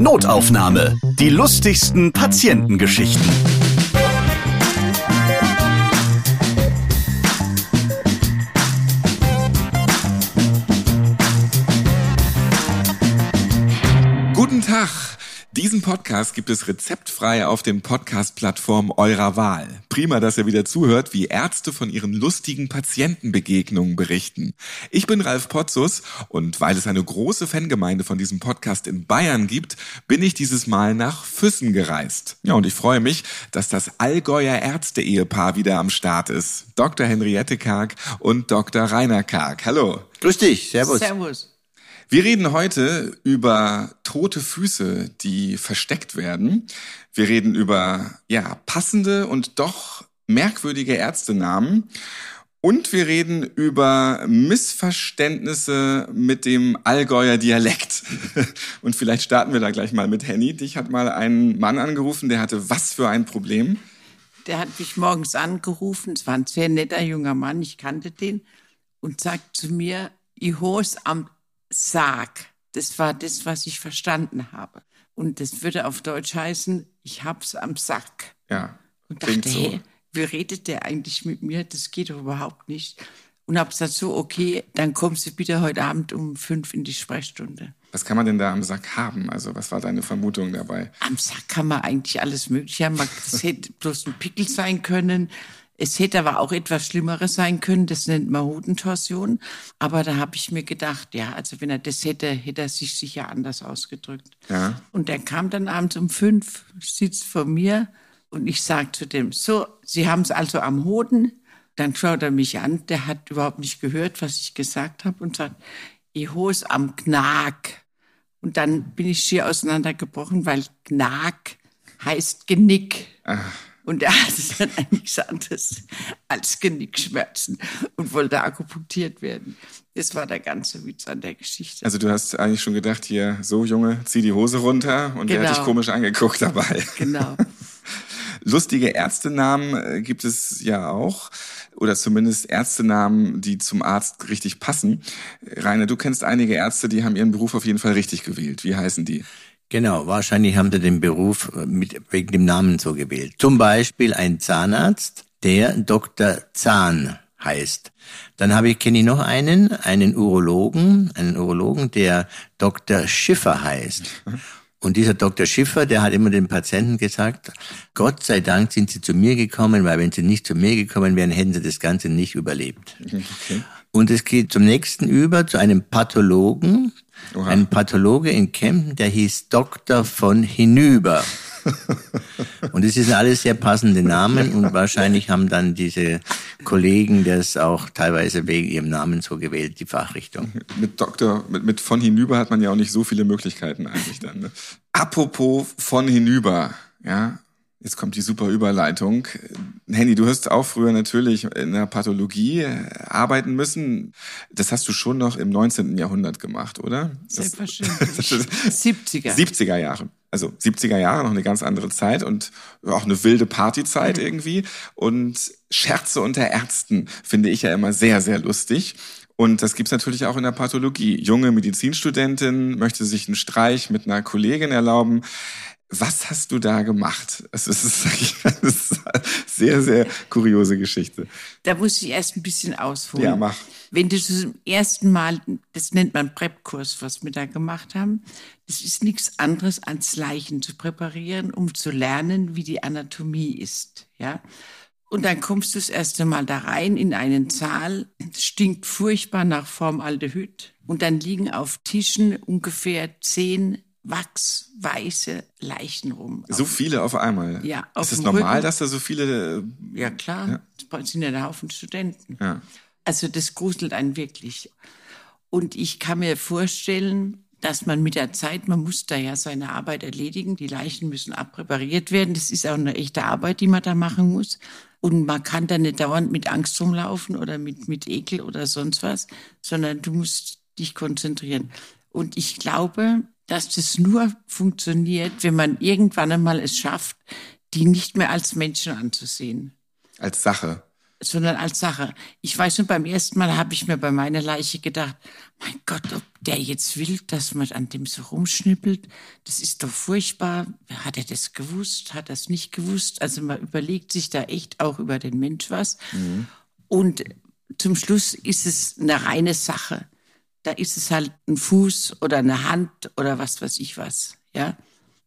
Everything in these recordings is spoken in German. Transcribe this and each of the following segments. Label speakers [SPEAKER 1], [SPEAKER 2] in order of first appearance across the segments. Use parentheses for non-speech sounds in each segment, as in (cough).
[SPEAKER 1] Notaufnahme. Die lustigsten Patientengeschichten.
[SPEAKER 2] Guten Tag. Diesen Podcast gibt es rezeptfrei auf den Podcast-Plattformen eurer Wahl. Prima, dass ihr wieder zuhört, wie Ärzte von ihren lustigen Patientenbegegnungen berichten. Ich bin Ralf Potzus und weil es eine große Fangemeinde von diesem Podcast in Bayern gibt, bin ich dieses Mal nach Füssen gereist. Ja, und ich freue mich, dass das Allgäuer Ärzte-Ehepaar wieder am Start ist. Dr. Henriette Karg und Dr. Rainer Karg. Hallo.
[SPEAKER 3] Grüß dich, servus.
[SPEAKER 4] Servus.
[SPEAKER 2] Wir reden heute über tote Füße, die versteckt werden. Wir reden über, ja, passende und doch merkwürdige Ärztenamen. Und wir reden über Missverständnisse mit dem Allgäuer Dialekt. (laughs) Und vielleicht starten wir da gleich mal mit Henny. Dich hat mal ein Mann angerufen, der hatte was für ein Problem?
[SPEAKER 4] Der hat mich morgens angerufen. Es war ein sehr netter junger Mann. Ich kannte den. Und sagt zu mir, ich ho's am Sarg. Das war das, was ich verstanden habe. Und das würde auf Deutsch heißen, ich hab's am Sack.
[SPEAKER 2] Ja,
[SPEAKER 4] Und dachte,
[SPEAKER 2] so.
[SPEAKER 4] hey, wie redet der eigentlich mit mir? Das geht doch überhaupt nicht. Und hab gesagt, so, okay, dann kommst du bitte heute Abend um fünf in die Sprechstunde.
[SPEAKER 2] Was kann man denn da am Sack haben? Also was war deine Vermutung dabei?
[SPEAKER 4] Am Sack kann man eigentlich alles Mögliche haben. Es (laughs) hätte bloß ein Pickel sein können. Es hätte aber auch etwas Schlimmeres sein können. Das nennt man Hodentorsion. Aber da habe ich mir gedacht, ja, also wenn er das hätte, hätte er sich sicher anders ausgedrückt.
[SPEAKER 2] Ja.
[SPEAKER 4] Und der kam dann abends um fünf, sitzt vor mir und ich sage zu dem, so, Sie haben es also am Hoden. Dann schaut er mich an, der hat überhaupt nicht gehört, was ich gesagt habe und sagt, ich ho's am Gnag. Und dann bin ich schier auseinandergebrochen, weil Gnag heißt Genick. Und er hatte dann eigentlich nichts anderes als Genickschmerzen und wollte akupunktiert werden. Das war der ganze Witz an der Geschichte.
[SPEAKER 2] Also du hast eigentlich schon gedacht, hier, so Junge, zieh die Hose runter und der hat
[SPEAKER 4] Genau.
[SPEAKER 2] dich komisch angeguckt dabei.
[SPEAKER 4] Genau. (laughs)
[SPEAKER 2] Lustige Ärztenamen äh, gibt es ja auch. Oder zumindest Ärztenamen, die zum Arzt richtig passen. Rainer, du kennst einige Ärzte, die haben ihren Beruf auf jeden Fall richtig gewählt. Wie heißen die?
[SPEAKER 3] Genau, wahrscheinlich haben sie den Beruf äh, mit, wegen dem Namen so gewählt. Zum Beispiel ein Zahnarzt, der Dr. Zahn heißt. Dann habe ich, kenne ich noch einen, einen Urologen, einen Urologen, der Dr. Schiffer heißt. Und dieser Dr. Schiffer, der hat immer den Patienten gesagt, Gott sei Dank sind sie zu mir gekommen, weil wenn sie nicht zu mir gekommen wären, hätten sie das Ganze nicht überlebt. (laughs) Und es geht zum nächsten über, zu einem Pathologen.
[SPEAKER 2] Oha.
[SPEAKER 3] Ein Pathologe in Kempten, der hieß Dr. von Hinüber. (laughs) Und es sind alles sehr passende Namen und wahrscheinlich haben dann diese Kollegen das auch teilweise wegen ihrem Namen so gewählt, die Fachrichtung.
[SPEAKER 2] Mit Doktor, mit, mit von hinüber hat man ja auch nicht so viele Möglichkeiten eigentlich dann. Ne? Apropos von hinüber, ja. Jetzt kommt die super Überleitung. Henny, du hast auch früher natürlich in der Pathologie äh, arbeiten müssen. Das hast du schon noch im 19. Jahrhundert gemacht, oder? Das-
[SPEAKER 4] Selbstverständlich. (laughs) 70er.
[SPEAKER 2] 70er Jahre. Also 70er Jahre, noch eine ganz andere Zeit und auch eine wilde Partyzeit irgendwie. Und Scherze unter Ärzten finde ich ja immer sehr, sehr lustig. Und das gibt's natürlich auch in der Pathologie. Junge Medizinstudentin möchte sich einen Streich mit einer Kollegin erlauben. Was hast du da gemacht? Es ist, das ist eine sehr, sehr kuriose Geschichte.
[SPEAKER 4] Da muss ich erst ein bisschen ausholen.
[SPEAKER 2] Ja, mach.
[SPEAKER 4] Wenn du zum ersten Mal, das nennt man Prep-Kurs, was wir da gemacht haben, das ist nichts anderes als Leichen zu präparieren, um zu lernen, wie die Anatomie ist, ja. Und dann kommst du das erste Mal da rein in einen Saal, es stinkt furchtbar nach Formaldehyd und dann liegen auf Tischen ungefähr zehn wachsweiße Leichen rum.
[SPEAKER 2] So viele auf einmal.
[SPEAKER 4] Ja, auf
[SPEAKER 2] ist es
[SPEAKER 4] dem
[SPEAKER 2] normal,
[SPEAKER 4] Rücken.
[SPEAKER 2] dass da so viele, äh,
[SPEAKER 4] Ja, klar. Das sind ja der Haufen Studenten.
[SPEAKER 2] ja.
[SPEAKER 4] Also das gruselt einen wirklich. Und ich kann mir vorstellen, dass man mit der Zeit, man muss da ja seine Arbeit erledigen, die Leichen müssen abpräpariert werden. Das ist auch eine echte Arbeit, die man da machen muss. Und man kann da nicht dauernd mit Angst rumlaufen oder mit, mit Ekel oder sonst was, sondern du musst dich konzentrieren. Und ich glaube, dass das nur funktioniert, wenn man irgendwann einmal es schafft, die nicht mehr als Menschen anzusehen.
[SPEAKER 2] als Sache.
[SPEAKER 4] sondern als Sache. Ich weiß nur, beim ersten Mal habe ich mir bei meiner Leiche gedacht, mein Gott, ob der jetzt will, dass man an dem so rumschnippelt, das ist doch furchtbar. Hat er das gewusst? Hat er es nicht gewusst? Also man überlegt sich da echt auch über den Mensch was. Mhm. Und zum Schluss ist es eine reine Sache. Da ist es halt ein Fuß oder eine Hand oder was weiß ich was, ja.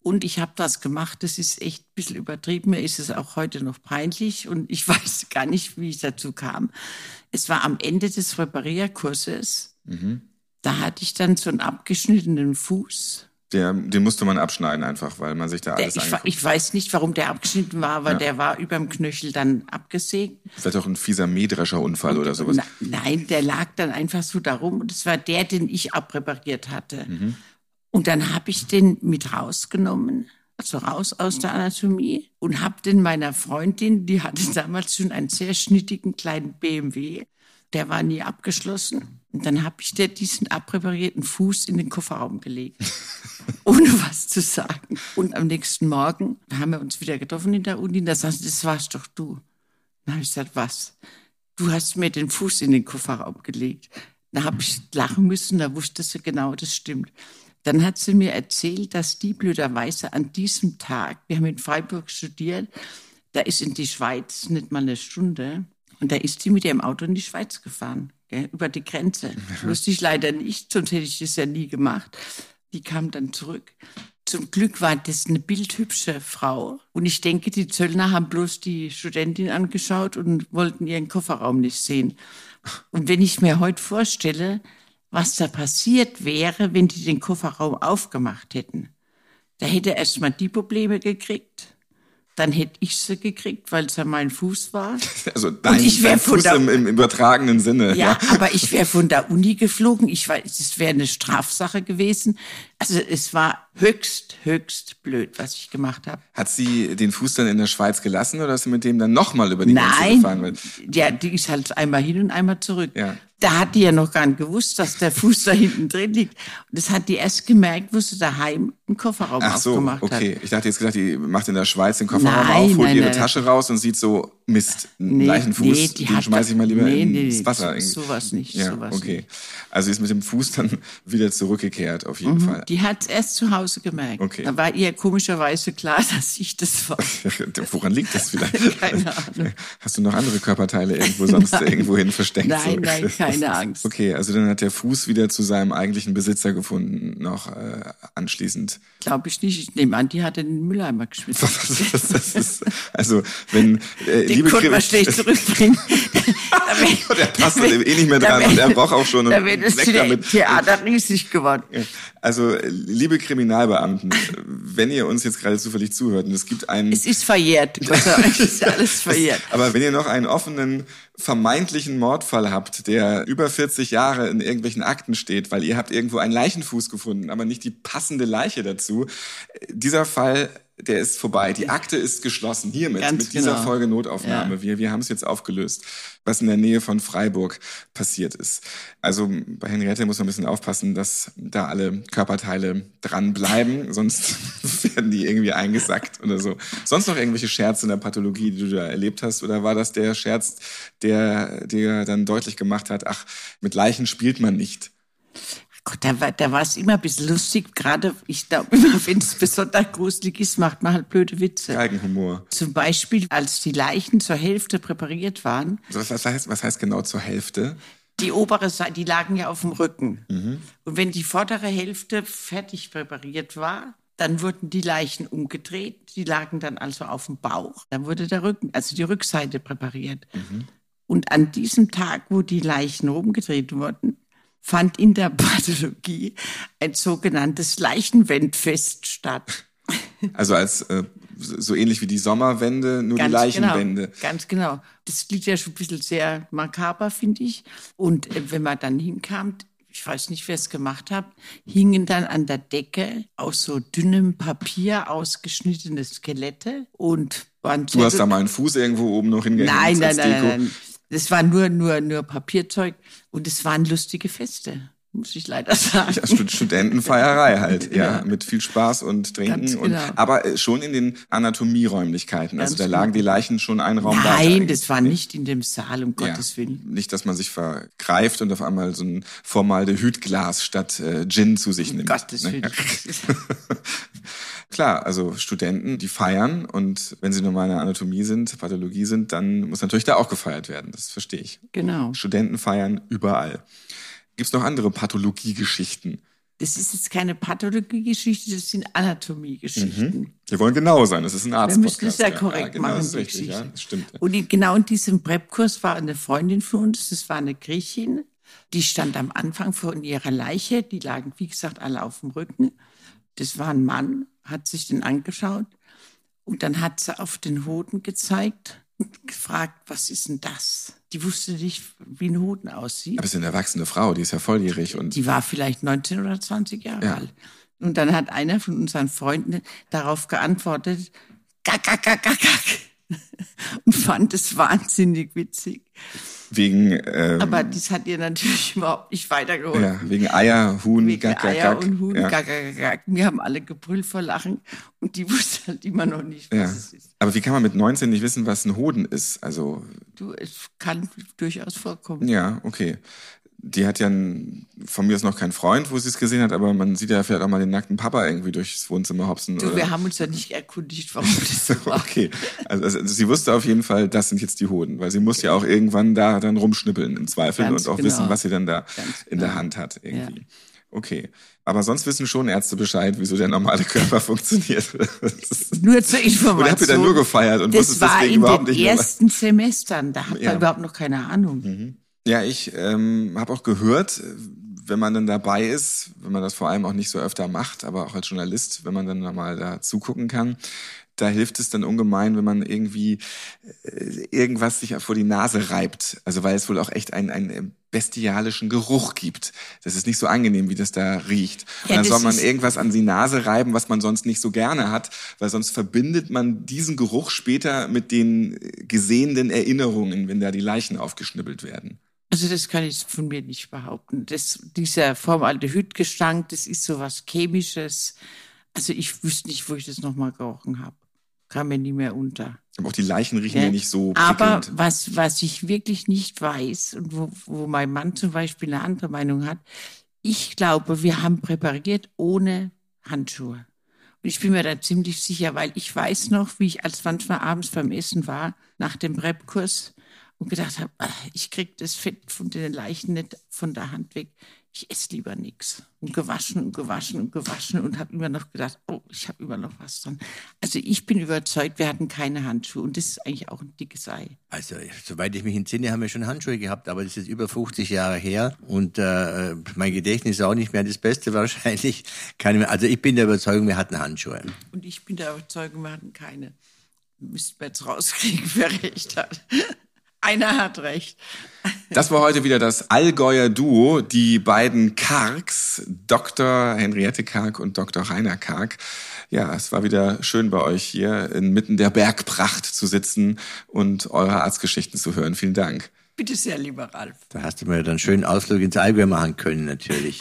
[SPEAKER 4] Und ich habe das gemacht, das ist echt ein bisschen übertrieben. Mir ist es auch heute noch peinlich und ich (laughs) weiß gar nicht, wie ich dazu kam. Es war am Ende des Reparierkurses. Mhm. Da hatte ich dann so einen abgeschnittenen Fuß.
[SPEAKER 2] Der, den musste man abschneiden einfach, weil man sich da alles
[SPEAKER 4] der, ich, ich, weiß nicht, warum der abgeschnitten war, aber ja. der war überm Knöchel dann abgesägt.
[SPEAKER 2] Vielleicht auch ein fieser mähdrescher Unfall und, oder sowas. Na,
[SPEAKER 4] nein, der lag dann einfach so darum und es war der, den ich abpräpariert hatte. Mhm. Und dann habe ich den mit rausgenommen, also raus aus der Anatomie und habe den meiner Freundin, die hatte damals schon einen sehr schnittigen kleinen BMW, der war nie abgeschlossen. Und dann habe ich dir diesen abpräparierten Fuß in den Kofferraum gelegt, (laughs) ohne was zu sagen. Und am nächsten Morgen haben wir uns wieder getroffen in der Uni. Da sagte das warst doch du. Dann habe ich gesagt, was? Du hast mir den Fuß in den Kofferraum gelegt. Da habe ich lachen müssen, da wusste sie genau, das stimmt. Dann hat sie mir erzählt, dass die blöderweise an diesem Tag, wir haben in Freiburg studiert, da ist in die Schweiz nicht mal eine Stunde. Und da ist sie mit ihrem Auto in die Schweiz gefahren, gell, über die Grenze. Mhm. Wusste ich leider nicht, sonst hätte ich das ja nie gemacht. Die kam dann zurück. Zum Glück war das eine bildhübsche Frau. Und ich denke, die Zöllner haben bloß die Studentin angeschaut und wollten ihren Kofferraum nicht sehen. Und wenn ich mir heute vorstelle, was da passiert wäre, wenn die den Kofferraum aufgemacht hätten. Da hätte er erstmal die Probleme gekriegt dann hätte ich sie gekriegt, weil es ja mein Fuß war. (laughs)
[SPEAKER 2] Also dein, ich dein Fuß der, im, im, übertragenen Sinne.
[SPEAKER 4] Ja, ja. aber ich wäre (laughs) von der Uni geflogen. Ich weiß, es wäre eine Strafsache gewesen. Also es war höchst, höchst blöd, was ich gemacht habe.
[SPEAKER 2] Hat sie den Fuß dann in der Schweiz gelassen oder ist sie mit dem dann nochmal über die Nein, Grenze gefahren?
[SPEAKER 4] Nein, ja, die ist halt einmal hin und einmal zurück. Ja. Da hat die ja noch gar nicht gewusst, dass der Fuß da hinten drin liegt. Und das hat die erst gemerkt, wo sie daheim einen Kofferraum Ach so, aufgemacht okay. hat. okay.
[SPEAKER 2] Ich dachte jetzt gesagt, die macht in der Schweiz den Kofferraum nein, auf, holt nein, ihre nein. Tasche raus und sieht so, Mist, einen nee, Leichenfuß, nee, die den schmeiße ich mal lieber nee, ins Wasser. Nee,
[SPEAKER 4] sowas nicht, ja, sowas
[SPEAKER 2] okay.
[SPEAKER 4] Nicht.
[SPEAKER 2] Also sie ist mit dem Fuß dann (laughs) wieder zurückgekehrt, auf jeden mhm, Fall.
[SPEAKER 4] Die hat es erst zu Hause gemerkt. Okay. Da war ihr komischerweise klar, (laughs) dass ich das (laughs) war.
[SPEAKER 2] Woran liegt das vielleicht?
[SPEAKER 4] keine Ahnung.
[SPEAKER 2] Hast du noch andere Körperteile irgendwo sonst irgendwo hin versteckt?
[SPEAKER 4] Nein, so? nein, keine Angst.
[SPEAKER 2] Okay, also dann hat der Fuß wieder zu seinem eigentlichen Besitzer gefunden, noch äh, anschließend.
[SPEAKER 4] Glaube ich nicht. Ich nehme an, die hat in den Mülleimer geschmissen.
[SPEAKER 2] das, das ist, also wenn
[SPEAKER 4] äh, liebe konnte man schlecht zurückbringen. (laughs)
[SPEAKER 2] der passt eh nicht mehr dran und er braucht auch schon
[SPEAKER 4] da wäre das Theater riesig geworden.
[SPEAKER 2] Also, liebe Kriminalbeamten, wenn ihr uns jetzt gerade zufällig zuhört und es gibt einen...
[SPEAKER 4] Es ist verjährt, Dank ist alles (laughs) verjährt.
[SPEAKER 2] Aber wenn ihr noch einen offenen, vermeintlichen Mordfall habt, der über 40 Jahre in irgendwelchen Akten steht, weil ihr habt irgendwo einen Leichenfuß gefunden, aber nicht die passende Leiche dazu, dieser Fall der ist vorbei. Die Akte ist geschlossen. Hiermit, Ganz mit dieser genau. Folge Notaufnahme. Ja. Wir, wir haben es jetzt aufgelöst, was in der Nähe von Freiburg passiert ist. Also bei Henriette muss man ein bisschen aufpassen, dass da alle Körperteile dranbleiben, (laughs) sonst (laughs) werden die irgendwie eingesackt oder so. Sonst noch irgendwelche Scherze in der Pathologie, die du da erlebt hast? Oder war das der Scherz, der dir dann deutlich gemacht hat, ach, mit Leichen spielt man nicht?
[SPEAKER 4] Da war, da war es immer ein bisschen lustig. Gerade, ich glaube, (laughs) immer wenn es besonders gruselig ist, macht man halt blöde Witze.
[SPEAKER 2] Galgenhumor.
[SPEAKER 4] Zum Beispiel, als die Leichen zur Hälfte präpariert waren.
[SPEAKER 2] Was, was, heißt, was heißt genau zur Hälfte?
[SPEAKER 4] Die obere Seite, die lagen ja auf dem Rücken. Mhm. Und wenn die vordere Hälfte fertig präpariert war, dann wurden die Leichen umgedreht. Die lagen dann also auf dem Bauch. Dann wurde der Rücken, also die Rückseite präpariert. Mhm. Und an diesem Tag, wo die Leichen rumgedreht wurden, fand in der (laughs) Pathologie ein sogenanntes Leichenwendfest statt.
[SPEAKER 2] Also als äh, so ähnlich wie die Sommerwende, nur ganz die Leichenwände.
[SPEAKER 4] Genau, ganz genau. Das klingt ja schon ein bisschen sehr makaber, finde ich. Und äh, wenn man dann hinkam, ich weiß nicht, wer es gemacht hat, hingen dann an der Decke aus so dünnem Papier ausgeschnittene Skelette und waren
[SPEAKER 2] Du hast da mal einen Fuß irgendwo oben noch hingehängt.
[SPEAKER 4] Nein, nein, nein, nein, das war nur, nur, nur Papierzeug und es waren lustige Feste. muss ich leider sagen.
[SPEAKER 2] Ja, Stud- Studentenfeierei halt, ja.
[SPEAKER 4] Ja.
[SPEAKER 2] mit viel Spaß und Trinken.
[SPEAKER 4] Ganz
[SPEAKER 2] Und,
[SPEAKER 4] genau.
[SPEAKER 2] aber äh, schon in den Anatomieräumlichkeiten. Also da lagen
[SPEAKER 4] genau.
[SPEAKER 2] die Leichen schon einen Raum weiter.
[SPEAKER 4] Nein, das war nicht in dem Saal, um Gottes
[SPEAKER 2] Ja.
[SPEAKER 4] Willen.
[SPEAKER 2] Nicht, dass man sich vergreift und auf einmal so ein Formaldehydglas statt äh, Gin zu sich
[SPEAKER 4] Um
[SPEAKER 2] nimmt.
[SPEAKER 4] Gottes
[SPEAKER 2] ne?
[SPEAKER 4] Willen. (laughs) (laughs)
[SPEAKER 2] Klar, also Studenten, die feiern und wenn sie normal in der Anatomie sind, Pathologie sind, dann muss natürlich da auch gefeiert werden. Das verstehe ich.
[SPEAKER 4] genau.
[SPEAKER 2] Studenten feiern überall. Gibt's noch andere Pathologiegeschichten?
[SPEAKER 4] Das ist jetzt keine Pathologie-Geschichte, das sind Anatomie-Geschichten.
[SPEAKER 2] Wir wollen genau sein, das ist ein Arzt.
[SPEAKER 4] Wir müssen es ja korrekt
[SPEAKER 2] ja, genau,
[SPEAKER 4] machen, die
[SPEAKER 2] richtig, ja,
[SPEAKER 4] Geschichte.
[SPEAKER 2] das stimmt.
[SPEAKER 4] Und in, genau in diesem Prep-Kurs war eine Freundin von uns, das war eine Griechin, die stand am Anfang von ihrer Leiche, die lagen, wie gesagt, alle auf dem Rücken. Das war ein Mann, hat sich den angeschaut und dann hat sie auf den Hoden gezeigt und gefragt, was ist denn das? Die wusste nicht, wie ein Hoden aussieht.
[SPEAKER 2] Aber es ist eine erwachsene Frau, die ist ja volljährig und
[SPEAKER 4] Die war vielleicht 19 oder 20 Jahre
[SPEAKER 2] Ja.
[SPEAKER 4] alt. Und dann hat einer von unseren Freunden darauf geantwortet, gack, gack, gack, gack, gack. Und (laughs) fand es wahnsinnig witzig.
[SPEAKER 2] wegen, ähm,
[SPEAKER 4] Aber das hat ihr natürlich (laughs) überhaupt nicht weitergeholfen.
[SPEAKER 2] ja, wegen Eier, Huhn,
[SPEAKER 4] Wegen
[SPEAKER 2] Gack, Gack,
[SPEAKER 4] Eier
[SPEAKER 2] Gack.
[SPEAKER 4] und Huhn,
[SPEAKER 2] ja.
[SPEAKER 4] gack, gack, gack. Wir haben alle gebrüllt vor Lachen und die (laughs) wusste halt immer noch nicht, was
[SPEAKER 2] Ja.
[SPEAKER 4] es ist.
[SPEAKER 2] Aber wie kann man mit 19 nicht wissen, was ein Hoden ist? Also,
[SPEAKER 4] Du, es kann durchaus vorkommen.
[SPEAKER 2] ja, okay. Die hat ja ein, von mir ist noch kein Freund, wo sie es gesehen hat, aber man sieht ja vielleicht auch mal den nackten Papa irgendwie durchs Wohnzimmer hopsen.
[SPEAKER 4] Du,
[SPEAKER 2] oder?
[SPEAKER 4] wir haben uns ja nicht erkundigt, warum (laughs) das so war.
[SPEAKER 2] Okay, also, also sie wusste auf jeden Fall, das sind jetzt die Hoden, weil sie muss ja auch irgendwann da dann rumschnippeln im Zweifel
[SPEAKER 4] Ganz
[SPEAKER 2] und auch
[SPEAKER 4] genau.
[SPEAKER 2] wissen, was sie dann da
[SPEAKER 4] Ganz
[SPEAKER 2] in der
[SPEAKER 4] genau.
[SPEAKER 2] Hand hat irgendwie. Okay, aber sonst wissen schon Ärzte Bescheid, wieso der normale Körper (laughs) funktioniert.
[SPEAKER 4] Nur zur Information.
[SPEAKER 2] Oder habt ihr dann nur gefeiert und
[SPEAKER 4] das
[SPEAKER 2] wusstet
[SPEAKER 4] war
[SPEAKER 2] deswegen
[SPEAKER 4] in
[SPEAKER 2] überhaupt
[SPEAKER 4] den
[SPEAKER 2] nicht mehr, was-
[SPEAKER 4] ersten Semestern. Da hat
[SPEAKER 2] Ja.
[SPEAKER 4] man überhaupt noch keine Ahnung.
[SPEAKER 2] Ja, ich ähm, habe auch gehört, wenn man dann dabei ist, wenn man das vor allem auch nicht so öfter macht, aber auch als Journalist, wenn man dann mal da zugucken kann, da hilft es dann ungemein, wenn man irgendwie äh, irgendwas sich vor die Nase reibt. Also weil es wohl auch echt einen, einen bestialischen Geruch gibt. Das ist nicht so angenehm, wie das da riecht. Und
[SPEAKER 4] Ja,
[SPEAKER 2] dann soll man irgendwas an die Nase reiben, was man sonst nicht so gerne hat, weil sonst verbindet man diesen Geruch später mit den äh, gesehenen Erinnerungen, wenn da die Leichen aufgeschnippelt werden.
[SPEAKER 4] Also das kann ich von mir nicht behaupten. Das, dieser Formaldehydgestank, das ist so was Chemisches. Also ich wüsste nicht, wo ich das nochmal gerochen habe. Kam mir nie mehr unter.
[SPEAKER 2] Aber auch die Leichen riechen ja,
[SPEAKER 4] Ja.
[SPEAKER 2] nicht so
[SPEAKER 4] Aber
[SPEAKER 2] prickelnd.
[SPEAKER 4] was, was ich wirklich nicht weiß und wo, wo mein Mann zum Beispiel eine andere Meinung hat, ich glaube, wir haben präpariert ohne Handschuhe. Und ich bin mir da ziemlich sicher, weil ich weiß noch, wie ich als manchmal abends beim Essen war, nach dem Prep-Kurs und gedacht habe, ah, ich krieg das Fett von den Leichen nicht von der Hand weg. Ich esse lieber nix. Und gewaschen und gewaschen und gewaschen und habe immer noch gedacht, oh, ich habe immer noch was dran. Also ich bin überzeugt, wir hatten keine Handschuhe und das ist eigentlich auch ein dickes Ei.
[SPEAKER 3] Also, soweit ich mich entsinne, haben wir schon Handschuhe gehabt, aber das ist über 50 Jahre her und äh, mein Gedächtnis ist auch nicht mehr das Beste (laughs) wahrscheinlich. Keine mehr. Also ich bin der Überzeugung, wir hatten Handschuhe.
[SPEAKER 4] Und ich bin der Überzeugung, wir hatten keine. Müssten wir jetzt rauskriegen, (laughs) wer recht hat. Einer hat recht.
[SPEAKER 2] Das war heute wieder das Allgäuer Duo, die beiden Kargs, Dr. Henriette Karg und Dr. Rainer Karg. Ja, es war wieder schön bei euch hier inmitten der Bergpracht zu sitzen und eure Arztgeschichten zu hören. Vielen Dank.
[SPEAKER 4] Bitte sehr, lieber Ralf.
[SPEAKER 3] Da hast du mir dann einen schönen Ausflug ins Allgäu machen können, natürlich.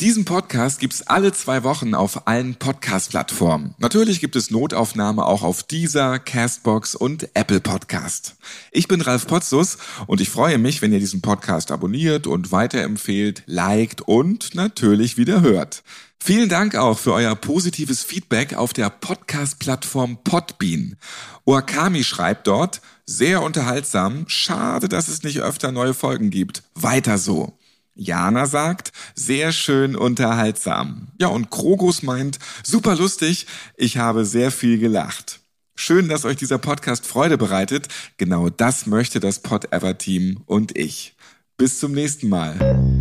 [SPEAKER 2] Diesen Podcast gibt's alle zwei Wochen auf allen Podcast-Plattformen. Natürlich gibt es Notaufnahme auch auf Deezer, Castbox und Apple Podcast. Ich bin Ralf Potzus und ich freue mich, wenn ihr diesen Podcast abonniert und weiterempfehlt, liked und natürlich wieder hört. Vielen Dank auch für euer positives Feedback auf der Podcast-Plattform Podbean. Oakami schreibt dort, sehr unterhaltsam, schade, dass es nicht öfter neue Folgen gibt. Weiter so. Jana sagt, sehr schön unterhaltsam. Ja, und Krogus meint, super lustig, ich habe sehr viel gelacht. Schön, dass euch dieser Podcast Freude bereitet. Genau das möchte das Pod Ever Team und ich. Bis zum nächsten Mal.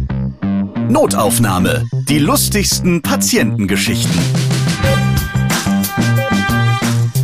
[SPEAKER 1] Notaufnahme. Die lustigsten Patientengeschichten.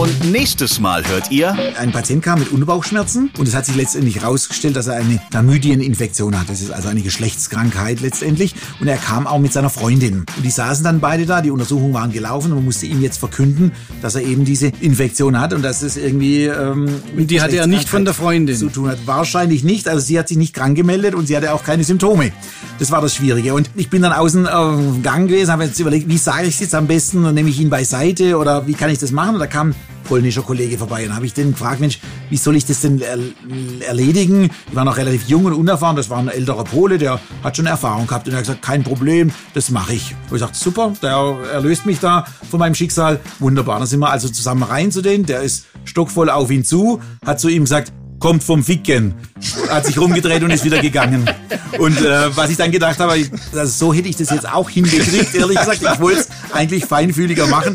[SPEAKER 1] Und Nächstes Mal hört ihr.
[SPEAKER 5] Ein Patient kam mit Unterbauchschmerzen und es hat sich letztendlich herausgestellt, dass er eine Chlamydieninfektion hat. Das ist also eine Geschlechtskrankheit letztendlich. Und er kam auch mit seiner Freundin. Und die saßen dann beide da, die Untersuchungen waren gelaufen und man musste ihm jetzt verkünden, dass er eben diese Infektion hat und dass es irgendwie. Ähm,
[SPEAKER 6] und die hatte er nicht von der Freundin.
[SPEAKER 5] Zu tun hat. Wahrscheinlich nicht. Also sie hat sich nicht krank gemeldet und sie hatte auch keine Symptome. Das war das Schwierige. Und ich bin dann außen äh, Gang gewesen, habe jetzt überlegt, wie sage ich es jetzt am besten? Und nehme ich ihn beiseite oder wie kann ich das machen? Und da kam polnischer Kollege vorbei und habe ich den gefragt, Mensch, wie soll ich das denn er erledigen? Ich war noch relativ jung und unerfahren, das war ein älterer Pole, der hat schon Erfahrung gehabt und er hat gesagt, kein Problem, das mache ich. Und ich gesagt, super, der erlöst mich da von meinem Schicksal, wunderbar. Dann sind wir also zusammen rein zu denen, der ist stockvoll auf ihn zu, hat zu ihm gesagt, kommt vom Ficken. Hat sich rumgedreht und ist wieder gegangen. Und äh, was ich dann gedacht habe, also so hätte ich das jetzt auch hingekriegt, ehrlich gesagt. Ich wollte es eigentlich feinfühliger machen.